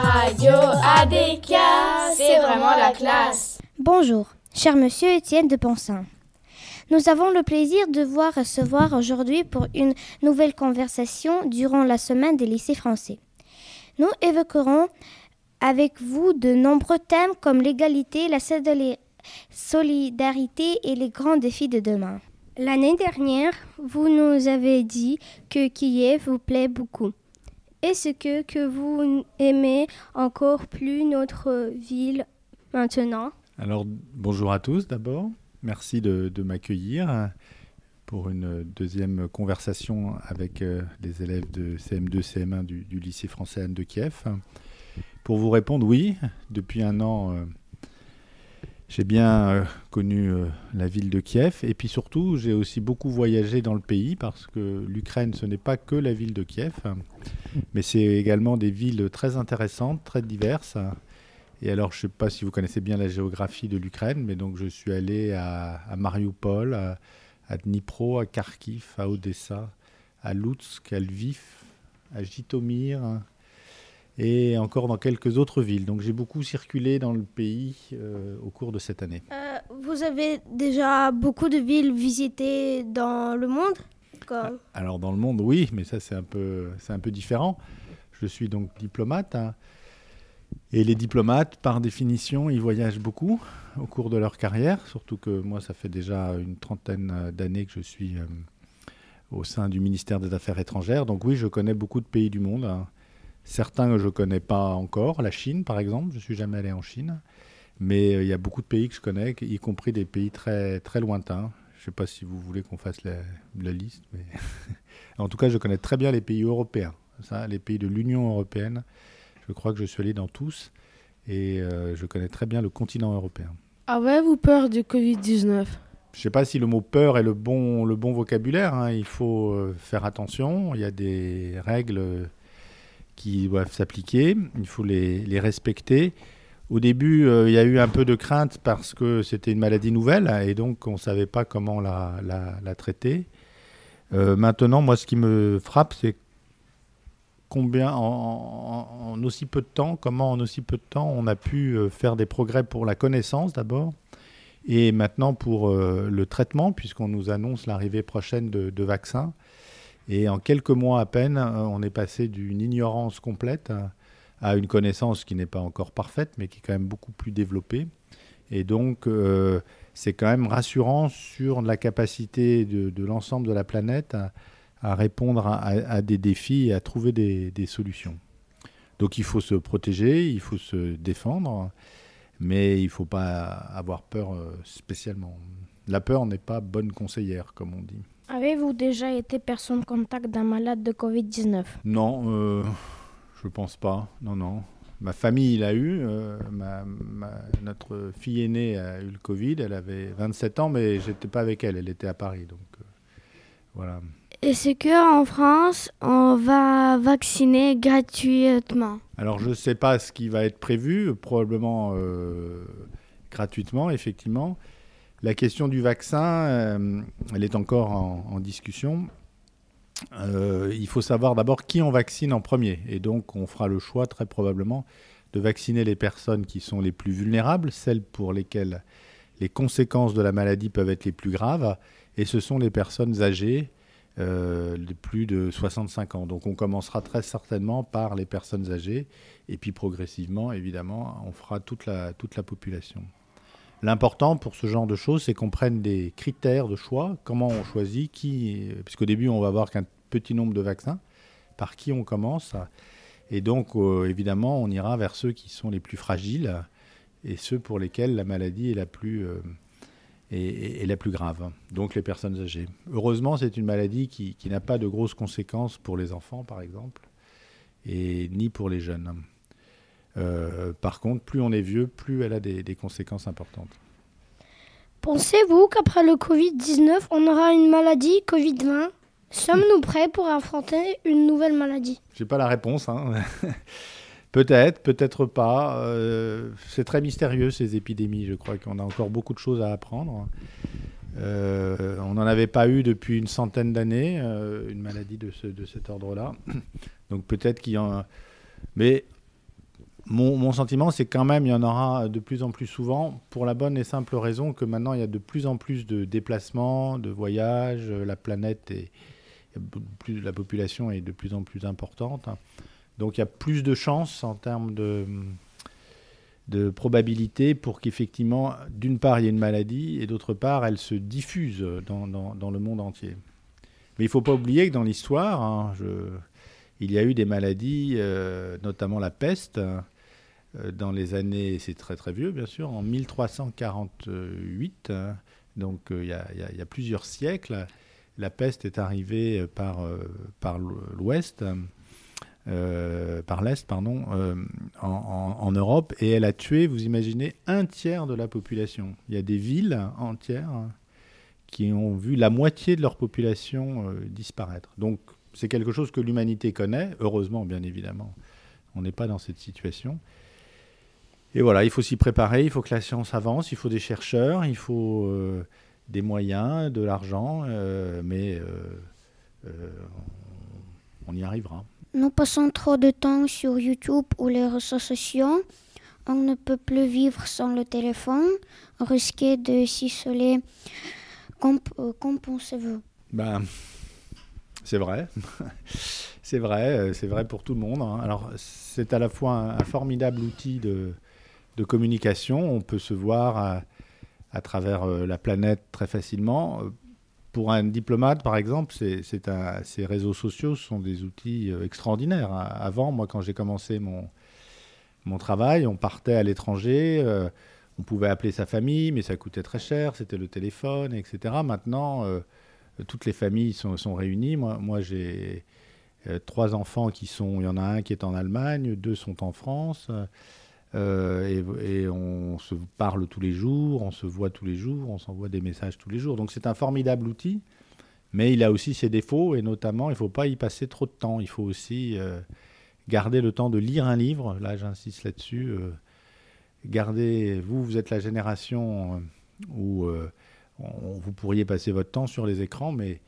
Radio ADK, c'est vraiment la classe. Bonjour, cher monsieur Étienne de Ponsin. Nous avons le plaisir de vous recevoir aujourd'hui pour une nouvelle conversation durant la semaine des lycées français. Nous évoquerons avec vous de nombreux thèmes comme l'égalité, la solidarité et les grands défis de demain. L'année dernière, vous nous avez dit que Kiev vous plaît beaucoup. Est-ce que, que vous aimez encore plus notre ville maintenant? Alors, bonjour à tous d'abord. Merci de, m'accueillir pour une deuxième conversation avec euh, les élèves de CM2, CM1 du, lycée français Anne de Kiev. Pour vous répondre, oui, depuis un an, euh, j'ai bien euh, connu la ville de Kiev et puis surtout, j'ai aussi beaucoup voyagé dans le pays parce que l'Ukraine, ce n'est pas que la ville de Kiev, mais c'est également des villes très intéressantes, très diverses. Et alors, je ne sais pas si vous connaissez bien la géographie de l'Ukraine, mais donc je suis allé à, Mariupol, à, Dnipro, à Kharkiv, à Odessa, à Lutsk, à Lviv, à Jitomir et encore dans quelques autres villes. Donc j'ai beaucoup circulé dans le pays euh, au cours de cette année. Euh, vous avez déjà beaucoup de villes visitées dans le monde Alors dans le monde, oui, mais ça c'est un peu, c'est un peu différent. Je suis donc diplomate. Hein. Et les diplomates, par définition, ils voyagent beaucoup au cours de leur carrière, surtout que moi, ça fait déjà une trentaine d'années que je suis euh, au sein du ministère des Affaires étrangères. Donc oui, je connais beaucoup de pays du monde. Hein. Certains que je ne connais pas encore, la Chine par exemple, je ne suis jamais allé en Chine. Mais euh, il y a beaucoup de pays que je connais, y compris des pays très, très lointains. Je ne sais pas si vous voulez qu'on fasse la, liste, mais en tout cas, je connais très bien les pays européens, ça, les pays de l'Union européenne. Je crois que je suis allé dans tous et euh, je connais très bien le continent européen. Avez-vous peur du Covid-19 Je ne sais pas si le mot peur est le bon, le bon vocabulaire. Hein. Il faut euh, faire attention. Il y a des règles qui doivent s'appliquer. Il faut les, respecter. Au début, euh, il y a eu un peu de crainte parce que c'était une maladie nouvelle et donc on ne savait pas comment la, la, traiter. maintenant, moi, ce qui me frappe, c'est combien en, aussi peu de temps, comment en aussi peu de temps on a pu euh, faire des progrès pour la connaissance d'abord et maintenant pour euh, le traitement puisqu'on nous annonce l'arrivée prochaine de, vaccins. Et en quelques mois à peine, euh, on est passé d'une ignorance complète à une connaissance qui n'est pas encore parfaite mais qui est quand même beaucoup plus développée. Et donc c'est quand même rassurant sur la capacité de, l'ensemble de la planète à, répondre à, des défis et à trouver des, solutions. Donc il faut se protéger, il faut se défendre, mais il ne faut pas avoir peur euh, spécialement. La peur n'est pas bonne conseillère, comme on dit. Avez-vous déjà été personne contact d'un malade de Covid-19? Non, euh, je ne pense pas. Non, non. Ma famille l'a eu. Euh, notre fille aînée a eu le Covid. Elle avait 27 ans, mais j'étais pas avec elle. Elle était à Paris. Donc voilà. Est-ce qu'en France, on va vacciner gratuitement Alors, je ne sais pas ce qui va être prévu, probablement euh, gratuitement, effectivement. La question du vaccin, euh, elle est encore en, discussion. Euh, il faut savoir d'abord qui on vaccine en premier. Et donc, on fera le choix très probablement de vacciner les personnes qui sont les plus vulnérables, celles pour lesquelles les conséquences de la maladie peuvent être les plus graves. Et ce sont les personnes âgées euh, de plus de 65 ans. Donc on commencera très certainement par les personnes âgées et puis progressivement, évidemment, on fera toute la, toute la population. L'important pour ce genre de choses, c'est qu'on prenne des critères de choix, comment on choisit, qui, puisqu'au début on va avoir qu'un petit nombre de vaccins, par qui on commence. Et donc euh, évidemment, on ira vers ceux qui sont les plus fragiles et ceux pour lesquels la maladie est la plus... Euh, la plus grave, donc les personnes âgées. Heureusement, c'est une maladie qui, n'a pas de grosses conséquences pour les enfants, par exemple, et ni pour les jeunes. Euh, par contre, plus on est vieux, plus elle a des, conséquences importantes. Pensez-vous qu'après le Covid-19, on aura une maladie Covid-20 Sommes-nous prêts pour affronter une nouvelle maladie? Je n'ai pas la réponse. Hein. Peut-être, peut-être pas. Euh, c'est très mystérieux ces épidémies. Je crois qu'on a encore beaucoup de choses à apprendre. Euh, on n'en avait pas eu depuis une centaine d'années, euh, une maladie de, ce, de cet ordre-là. Donc peut-être qu'il y en a... Mais mon, sentiment, c'est quand même il y en aura de plus en plus souvent, pour la bonne et simple raison que maintenant il y a de plus en plus de déplacements, de voyages, la planète plus, la population est de plus en plus importante. Donc il y a plus de chances en termes de, probabilité pour qu'effectivement, d'une part, il y ait une maladie et d'autre part, elle se diffuse dans, le monde entier. Mais il ne faut pas oublier que dans l'histoire, hein, il y a eu des maladies, euh, notamment la peste, dans les années, c'est très très vieux bien sûr, en 1348, hein, donc euh, il, y a, plusieurs siècles, la peste est arrivée par, par l'ouest. par l'Est, pardon, en, en, Europe, et elle a tué, vous imaginez, un tiers de la population. Il y a des villes entières qui ont vu la moitié de leur population disparaître. Donc c'est quelque chose que l'humanité connaît, heureusement bien évidemment. On n'est pas dans cette situation. Et voilà, il faut s'y préparer, il faut que la science avance, il faut des chercheurs, il faut euh, des moyens, de l'argent, euh, mais euh, on y arrivera. Nous passons trop de temps sur YouTube ou les réseaux sociaux. On ne peut plus vivre sans le téléphone, risquer de s'isoler. Qu'en pensez-vous? Ben, c'est vrai. c'est vrai, c'est vrai pour tout le monde. Hein. Alors, c'est à la fois un, formidable outil de, communication. On peut se voir à, travers euh, la planète très facilement. Pour un diplomate, par exemple, ces réseaux sociaux sont des outils euh, extraordinaires. Hein. Avant, moi, quand j'ai commencé mon, travail, on partait à l'étranger. on pouvait appeler sa famille, mais ça coûtait très cher. C'était le téléphone, etc. Maintenant toutes les familles sont, sont réunies. Moi, j'ai euh, trois enfants qui sont, il y en a un qui est en Allemagne, deux sont en France. Euh, et, on se parle tous les jours, on se voit tous les jours, on s'envoie des messages tous les jours. Donc c'est un formidable outil, mais il a aussi ses défauts, et notamment il ne faut pas y passer trop de temps. Il faut aussi euh, garder le temps de lire un livre. Là, j'insiste là-dessus. gardez, vous, vous êtes la génération où vous pourriez passer votre temps sur les écrans, mais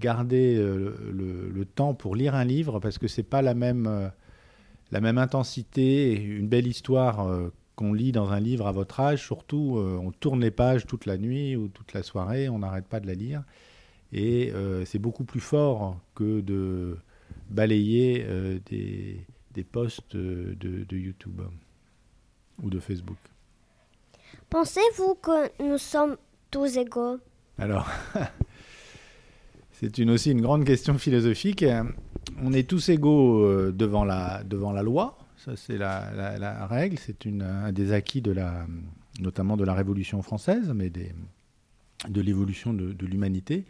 gardez euh, le, temps pour lire un livre parce que c'est pas la même, euh, la même intensité. Une belle histoire euh, qu'on lit dans un livre à votre âge, surtout, on tourne les pages toute la nuit ou toute la soirée, on n'arrête pas de la lire. Et c'est beaucoup plus fort que de balayer des, des, posts de, de YouTube ou de Facebook. Pensez-vous que nous sommes tous égaux? Alors, c'est une, aussi une grande question philosophique. On est tous égaux euh, devant la, devant la loi, ça c'est la, règle, c'est un des acquis de la, notamment de la Révolution française, mais des, de l'évolution de, de l'humanité.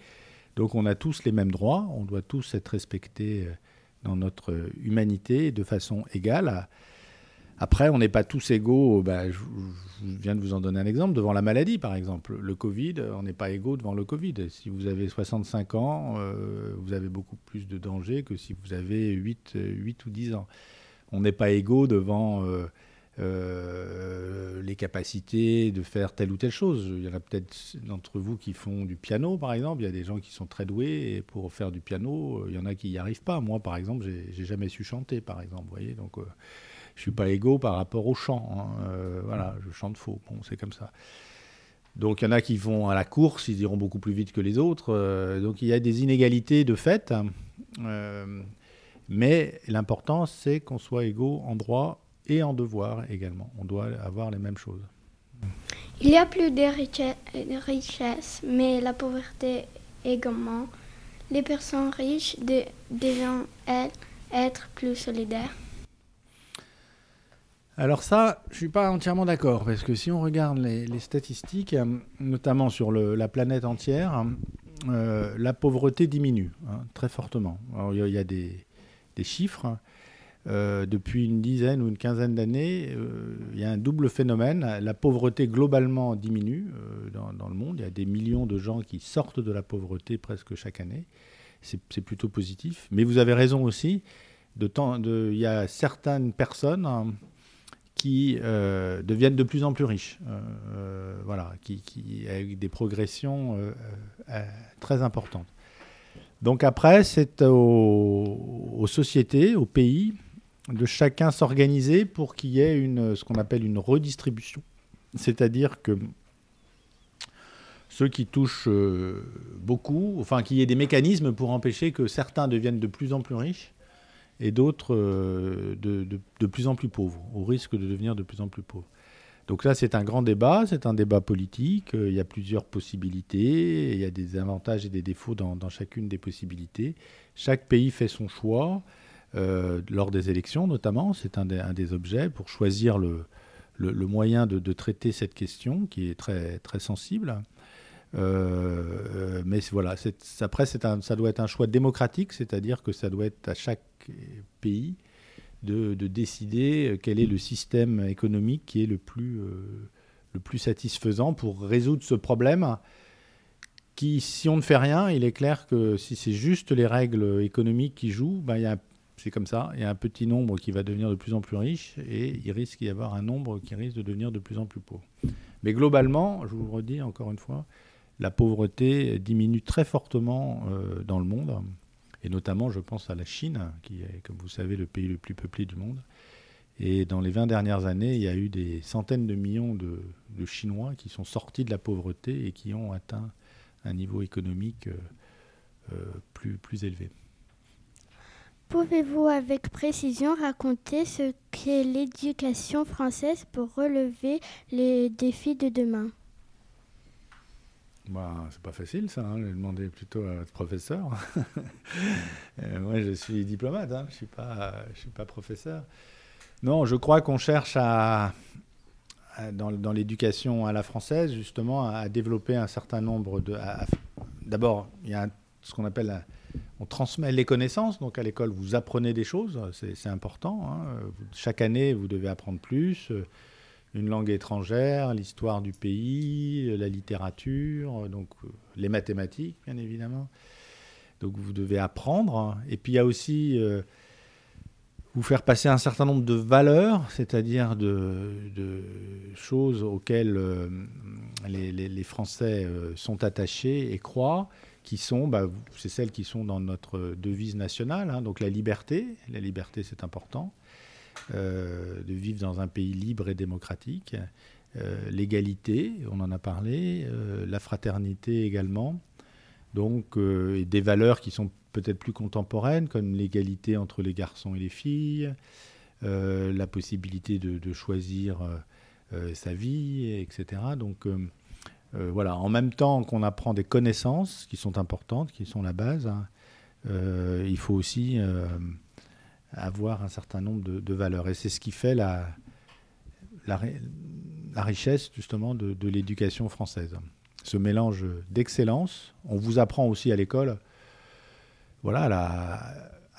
Donc on a tous les mêmes droits, on doit tous être respectés euh, dans notre humanité de façon égale. Après, on n'est pas tous égaux. Bah, je, viens de vous en donner un exemple. Devant la maladie, par exemple, le Covid, on n'est pas égaux devant le Covid. Si vous avez 65 ans, euh, vous avez beaucoup plus de danger que si vous avez 8, 8 ou 10 ans. On n'est pas égaux devant euh, euh, les capacités de faire telle ou telle chose. Il y en a peut-être d'entre vous qui font du piano, par exemple. Il y a des gens qui sont très doués pour faire du piano. Il y en a qui n'y arrivent pas. Moi, par exemple, j'ai jamais su chanter, par exemple. Vous voyez, donc je suis pas égaux par rapport au chant. Hein. Euh, voilà, je chante faux. Bon, c'est comme ça. Donc il y en a qui vont à la course, ils iront beaucoup plus vite que les autres. Euh, donc il y a des inégalités de fait. Euh, mais l'important, c'est qu'on soit égaux en droit et en devoir également. On doit avoir les mêmes choses. Il y a plus de richesses, mais la pauvreté également. Les personnes riches devront, elles, être plus solidaires? Alors ça, je suis pas entièrement d'accord, parce que si on regarde les, statistiques, euh, notamment sur la planète entière, euh, la pauvreté diminue hein, très fortement. il y, a des, chiffres. Euh, depuis une dizaine ou une quinzaine d'années, il y a un double phénomène. La pauvreté globalement diminue dans, le monde. Il y a des millions de gens qui sortent de la pauvreté presque chaque année. C'est plutôt positif. Mais vous avez raison aussi. Il y a certaines personnes qui euh, deviennent de plus en plus riches, euh, euh, voilà, qui, qui, avec des progressions très importantes. Donc après, c'est aux, sociétés, aux pays, de chacun s'organiser pour qu'il y ait une, ce qu'on appelle une redistribution. C'est-à-dire que ceux qui touchent beaucoup, enfin qu'il y ait des mécanismes pour empêcher que certains deviennent de plus en plus riches et d'autres euh, de, de, plus en plus pauvres, au risque de devenir de plus en plus pauvres. Donc là, c'est un grand débat, c'est un débat politique, euh, il y a plusieurs possibilités, il y a des avantages et des défauts dans, chacune des possibilités. Chaque pays fait son choix, euh, lors des élections notamment, c'est un, des objets pour choisir le, le, moyen de, traiter cette question qui est très, très sensible. Euh, mais voilà, après, ça doit être un choix démocratique, c'est-à-dire que ça doit être à chaque pays de, décider euh, quel est le système économique qui est le plus, euh, le plus satisfaisant pour résoudre ce problème qui, si on ne fait rien, il est clair que si c'est juste les règles économiques qui jouent, ben, c'est comme ça, il y a un petit nombre qui va devenir de plus en plus riche et il risque d'y avoir un nombre qui risque de devenir de plus en plus pauvre. Mais globalement, je vous le redis encore une fois, la pauvreté diminue très fortement euh, dans le monde et notamment je pense à la Chine, qui est, comme vous savez, le pays le plus peuplé du monde. Et dans les 20 dernières années, il y a eu des centaines de millions de, Chinois qui sont sortis de la pauvreté et qui ont atteint un niveau économique euh, euh, plus, plus élevé. Pouvez-vous avec précision raconter ce qu'est l'éducation française pour relever les défis de demain? Bah, c'est pas facile ça, hein, demander plutôt à votre professeur. Euh, moi je suis diplomate, hein, je suis pas, je suis pas professeur. Non, je crois qu'on cherche à, dans, dans l'éducation à la française justement à, développer un certain nombre de. D'abord, il y a ce qu'on appelle, on transmet les connaissances. Donc à l'école, vous apprenez des choses, c'est important. Hein. Chaque année, vous devez apprendre plus une langue étrangère, l'histoire du pays, la littérature, donc euh, les mathématiques, bien évidemment. Donc vous devez apprendre. Et puis il y a aussi euh, vous faire passer un certain nombre de valeurs, c'est-à-dire de, choses auxquelles euh, les, Français sont attachés et croient, qui sont, bah, c'est celles qui sont dans notre devise nationale. Hein. donc la liberté, la liberté c'est important. Euh, de vivre dans un pays libre et démocratique. Euh, l'égalité, on en a parlé, euh, la fraternité également. Donc, et des valeurs qui sont peut-être plus contemporaines, comme l'égalité entre les garçons et les filles, la possibilité de, choisir sa vie, etc. Donc, voilà, en même temps qu'on apprend des connaissances qui sont importantes, qui sont la base, hein, il faut aussi avoir un certain nombre de, valeurs. Et c'est ce qui fait la, la, richesse justement de, l'éducation française. Ce mélange d'excellence. On vous apprend aussi à l'école voilà,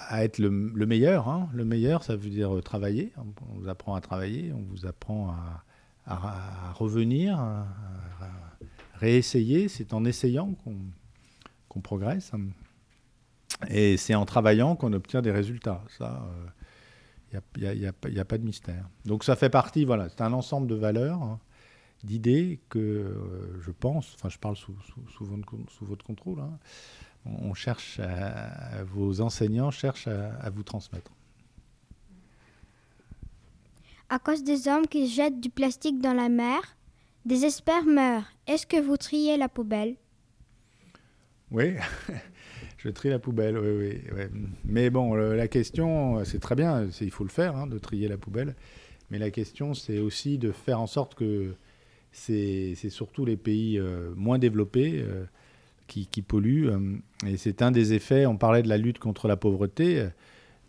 à être le, meilleur. Hein. Le meilleur, ça veut dire travailler. On vous apprend à travailler, on vous apprend à, revenir, à, réessayer. C'est en essayant qu'on progresse. Et c'est en travaillant qu'on obtient des résultats. Ça, il euh, n'y a, a, pas de mystère. Donc ça fait partie, voilà, c'est un ensemble de valeurs, hein, d'idées que euh, je pense, enfin je parle sous, sous, votre, contrôle, hein, on cherche, à, vos enseignants cherchent à, vous transmettre. À cause des hommes qui jettent du plastique dans la mer, des espères meurent. Est-ce que vous triez la poubelle? Oui, Je trie la poubelle, oui, oui. Mais bon, la question, c'est très bien, il faut le faire, hein, de trier la poubelle. Mais la question, c'est aussi de faire en sorte que c'est surtout les pays euh, moins développés euh, qui, polluent. Euh, et c'est un des effets, on parlait de la lutte contre la pauvreté.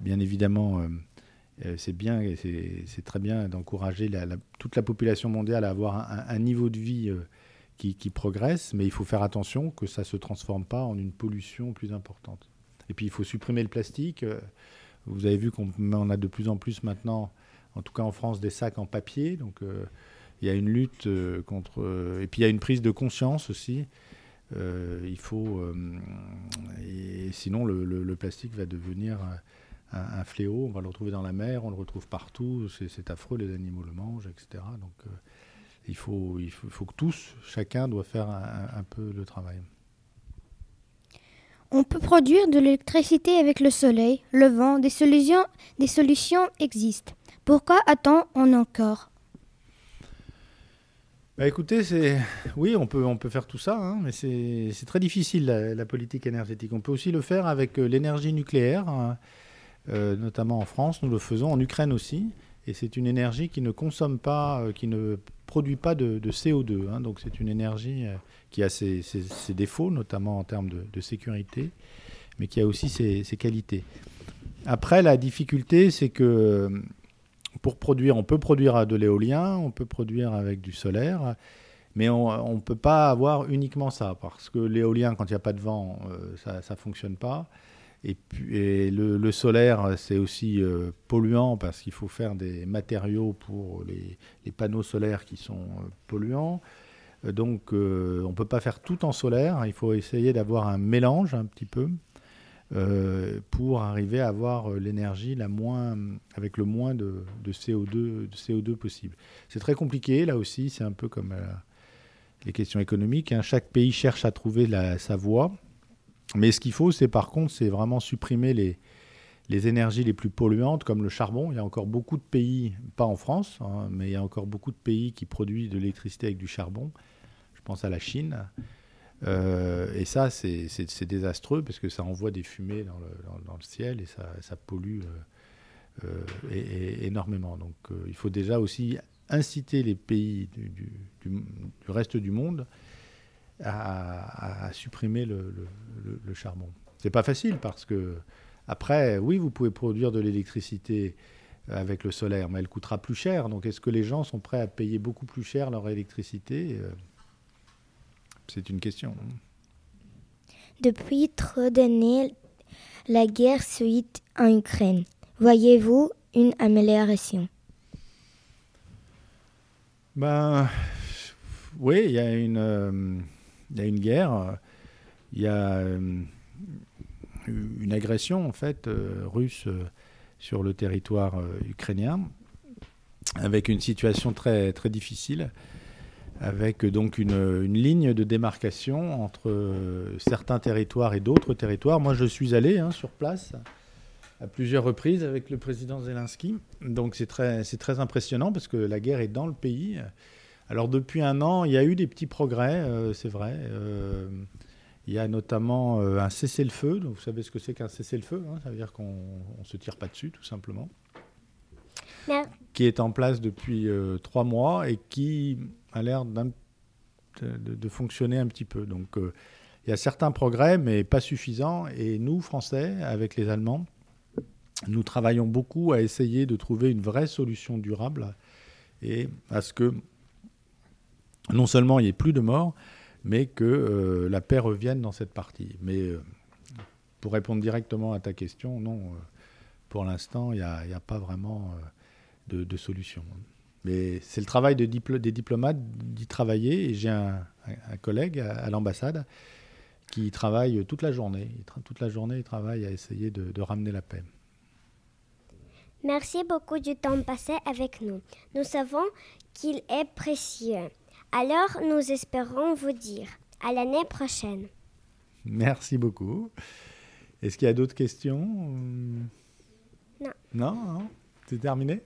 Bien évidemment, c'est bien c'est très bien d'encourager toute la population mondiale à avoir un niveau de vie qui, progresse, mais il faut faire attention que ça ne se transforme pas en une pollution plus importante. Et puis il faut supprimer le plastique. Euh, vous avez vu qu'on a de plus en plus maintenant, en tout cas en France, des sacs en papier. Donc euh, il y a une lutte euh, contre... et puis il y a une prise de conscience aussi. il faut... et sinon le, plastique va devenir un, fléau. On va le retrouver dans la mer, on le retrouve partout. C'est affreux, les animaux le mangent, etc. Donc il faut, il faut, que tous, chacun doit faire un, peu le travail. On peut produire de l'électricité avec le soleil, le vent, des solutions, des solutions existent. Pourquoi attend-on encore? Bah écoutez, c'est oui, on peut, on peut faire tout ça, hein, mais c'est très difficile la, politique énergétique. On peut aussi le faire avec euh, l'énergie nucléaire, hein, euh, notamment en France. Nous le faisons en Ukraine aussi, et c'est une énergie qui ne consomme pas, euh, qui ne produit pas de, CO2. Hein. donc c'est une énergie qui a ses, défauts, notamment en termes de, sécurité, mais qui a aussi ses, ses qualités. Après, la difficulté, c'est que pour produire, on peut produire de l'éolien, on peut produire avec du solaire, mais on ne peut pas avoir uniquement ça, parce que l'éolien, quand il n'y a pas de vent, euh, ça ne fonctionne pas. Et, le, solaire, c'est aussi euh, polluant parce qu'il faut faire des matériaux pour les, panneaux solaires qui sont euh, polluants. Donc on ne peut pas faire tout en solaire, il faut essayer d'avoir un mélange un petit peu. Euh, pour arriver à avoir euh, l'énergie avec le moins de, CO2, de CO2 possible. C'est très compliqué, là aussi, c'est un peu comme euh, les questions économiques. Hein. Chaque pays cherche à trouver sa voie. Mais ce qu'il faut, c'est par contre, c'est vraiment supprimer les, les énergies les plus polluantes, comme le charbon. Il y a encore beaucoup de pays, pas en France, hein, mais il y a encore beaucoup de pays qui produisent de l'électricité avec du charbon. Je pense à la Chine. Euh, et ça, c'est désastreux parce que ça envoie des fumées dans le, dans, le ciel et ça, pollue euh, euh, énormément. Donc il faut déjà aussi inciter les pays du, reste du monde à, à supprimer le, le, le charbon. C'est pas facile parce que, après, oui, vous pouvez produire de l'électricité avec le solaire, mais elle coûtera plus cher. Donc est-ce que les gens sont prêts à payer beaucoup plus cher leur électricité? C'est une question. Depuis trop d'années, la guerre suite en Ukraine. Voyez-vous une amélioration? Ben, oui, il y a une, euh, il y a une guerre, il y a euh, une agression en fait euh, russe sur le territoire ukrainien, avec une situation très très difficile avec donc une, ligne de démarcation entre euh, certains territoires et d'autres territoires. Moi, je suis allé hein, sur place à plusieurs reprises avec le président Zelensky. Donc c'est très, c'est très impressionnant parce que la guerre est dans le pays. Alors depuis un an, il y a eu des petits progrès, euh, c'est vrai. Euh, il y a notamment un cessez-le-feu. Donc vous savez ce que c'est qu'un cessez-le-feu hein? Ça veut dire qu'on ne se tire pas dessus, tout simplement. Qui est en place depuis trois mois et qui a l'air de, de, fonctionner un petit peu. Donc euh, il y a certains progrès, mais pas suffisants. Et nous, Français, avec les Allemands, nous travaillons beaucoup à essayer de trouver une vraie solution durable et à ce que non seulement il n'y ait plus de morts, mais que euh, la paix revienne dans cette partie. Mais euh, pour répondre directement à ta question, non, pour l'instant, il n'y a, pas vraiment de, solution. Mais c'est le travail de des diplomates d'y travailler. Et j'ai un, collègue à, l'ambassade qui travaille toute la journée. toute la journée, il travaille à essayer de, ramener la paix. Merci beaucoup du temps passé avec nous. Nous savons qu'il est précieux. Alors, nous espérons vous dire à l'année prochaine. Merci beaucoup. Est-ce qu'il y a d'autres questions? Non. Non, non? C'est terminé?